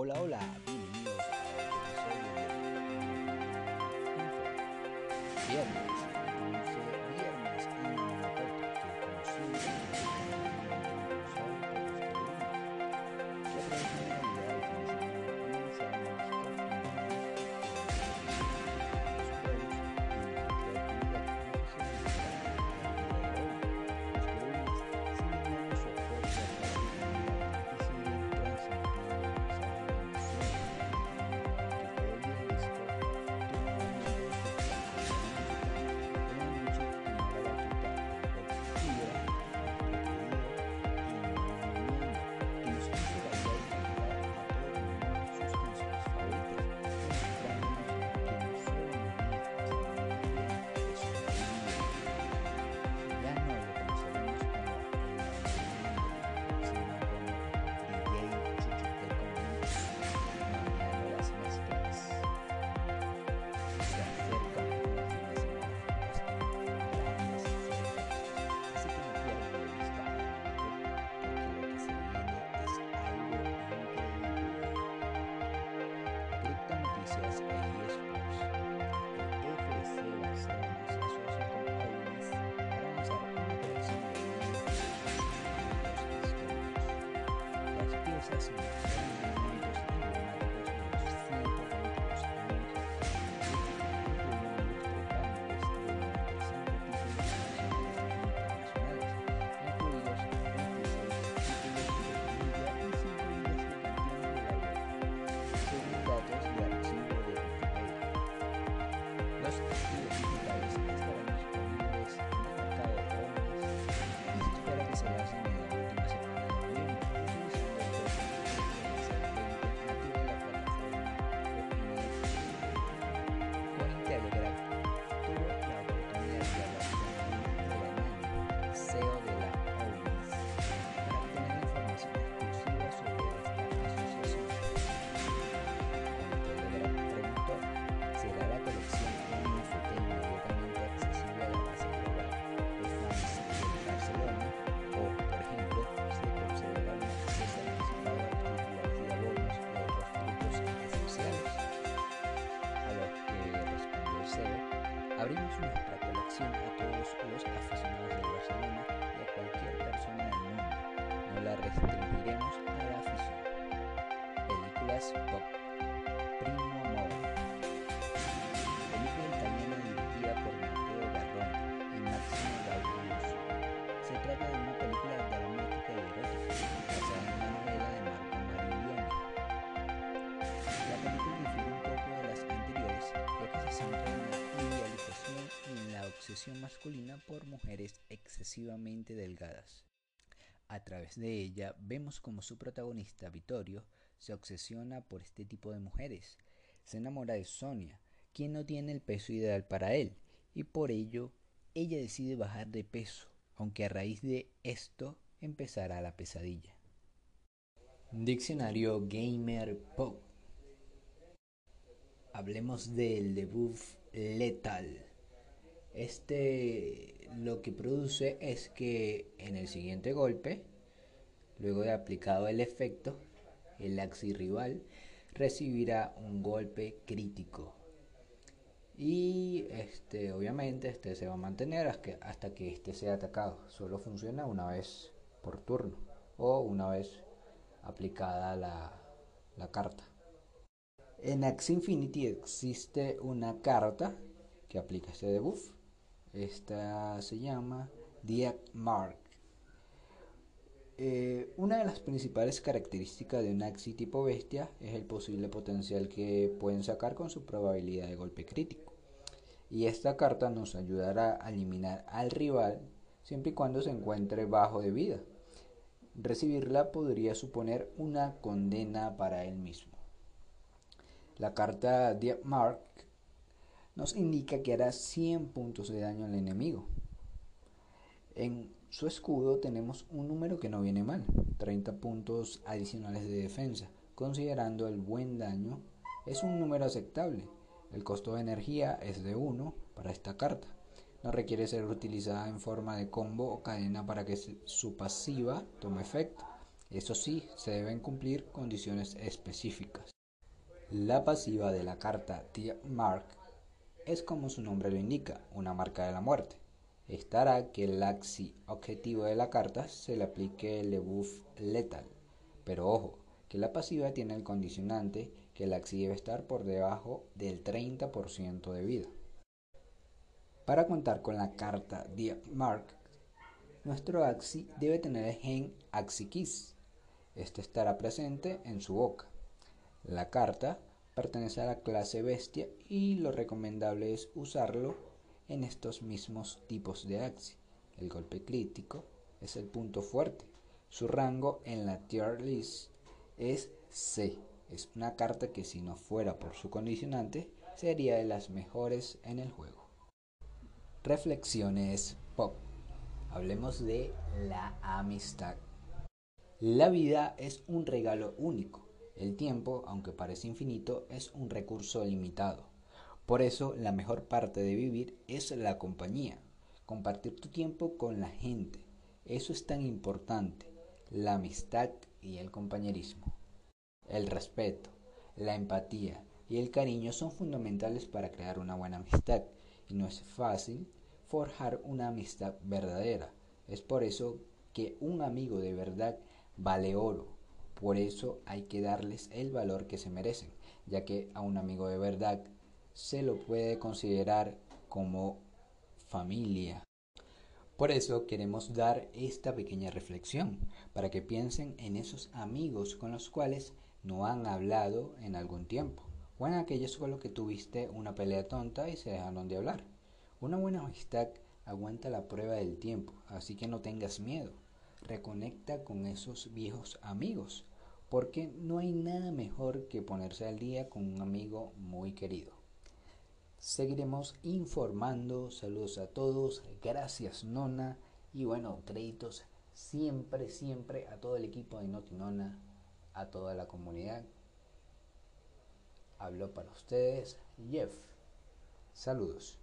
Hola, hola, bienvenidos a otro episodio de Info. Las piezas abrimos nuestra colección a todos los aficionados del Barcelona y a cualquier persona del mundo. No la restringiremos a la afición. Películas Pop. Masculina por mujeres excesivamente delgadas. A través de ella vemos como su protagonista, Vittorio, se obsesiona por este tipo de mujeres. Se enamora de Sonia, quien no tiene el peso ideal para él, y por ello ella decide bajar de peso, aunque a raíz de esto empezará la pesadilla. Diccionario Gamer Pop. Hablemos del debuff letal. Este lo que produce es que en el siguiente golpe, luego de aplicado el efecto, el axi rival recibirá un golpe crítico. Y este, obviamente este se va a mantener hasta que, este sea atacado. Solo funciona una vez por turno o una vez aplicada la, la carta. En Axie Infinity existe una carta que aplica este debuff. Esta se llama Diag Mark. Eh, una de las principales características de un Axie tipo bestia es el posible potencial que pueden sacar con su probabilidad de golpe crítico. Y esta carta nos ayudará a eliminar al rival siempre y cuando se encuentre bajo de vida. Recibirla podría suponer una condena para él mismo. La carta Deep Mark nos indica que hará 100 puntos de daño al enemigo. En su escudo tenemos un número que no viene mal, 30 puntos adicionales de defensa. Considerando el buen daño, es un número aceptable. El costo de energía es de 1 para esta carta. No requiere ser utilizada en forma de combo o cadena para que su pasiva tome efecto. Eso sí, se deben cumplir condiciones específicas. La pasiva de la carta The Mark es como su nombre lo indica, una marca de la muerte. Estará que el axi objetivo de la carta se le aplique el debuff letal. Pero ojo, que la pasiva tiene el condicionante que el axi debe estar por debajo del 30% de vida. Para contar con la carta The Mark, nuestro axi debe tener el gen AxiKiss. Este estará presente en su boca. La carta pertenece a la clase bestia y lo recomendable es usarlo en estos mismos tipos de axi. El golpe crítico es el punto fuerte. Su rango en la tier list es C. Es una carta que si no fuera por su condicionante sería de las mejores en el juego. Reflexiones pop. Hablemos de la amistad. La vida es un regalo único el tiempo, aunque parece infinito, es un recurso limitado. Por eso, la mejor parte de vivir es la compañía, compartir tu tiempo con la gente. Eso es tan importante, la amistad y el compañerismo. El respeto, la empatía y el cariño son fundamentales para crear una buena amistad y no es fácil forjar una amistad verdadera. Es por eso que un amigo de verdad vale oro por eso hay que darles el valor que se merecen, ya que a un amigo de verdad se lo puede considerar como familia. Por eso queremos dar esta pequeña reflexión, para que piensen en esos amigos con los cuales no han hablado en algún tiempo, o en aquellos con los que tuviste una pelea tonta y se dejaron de hablar. Una buena amistad aguanta la prueba del tiempo, así que no tengas miedo. Reconecta con esos viejos amigos porque no hay nada mejor que ponerse al día con un amigo muy querido. Seguiremos informando, saludos a todos, gracias Nona y bueno, créditos siempre, siempre a todo el equipo de Notinona, a toda la comunidad. Habló para ustedes Jeff. Saludos.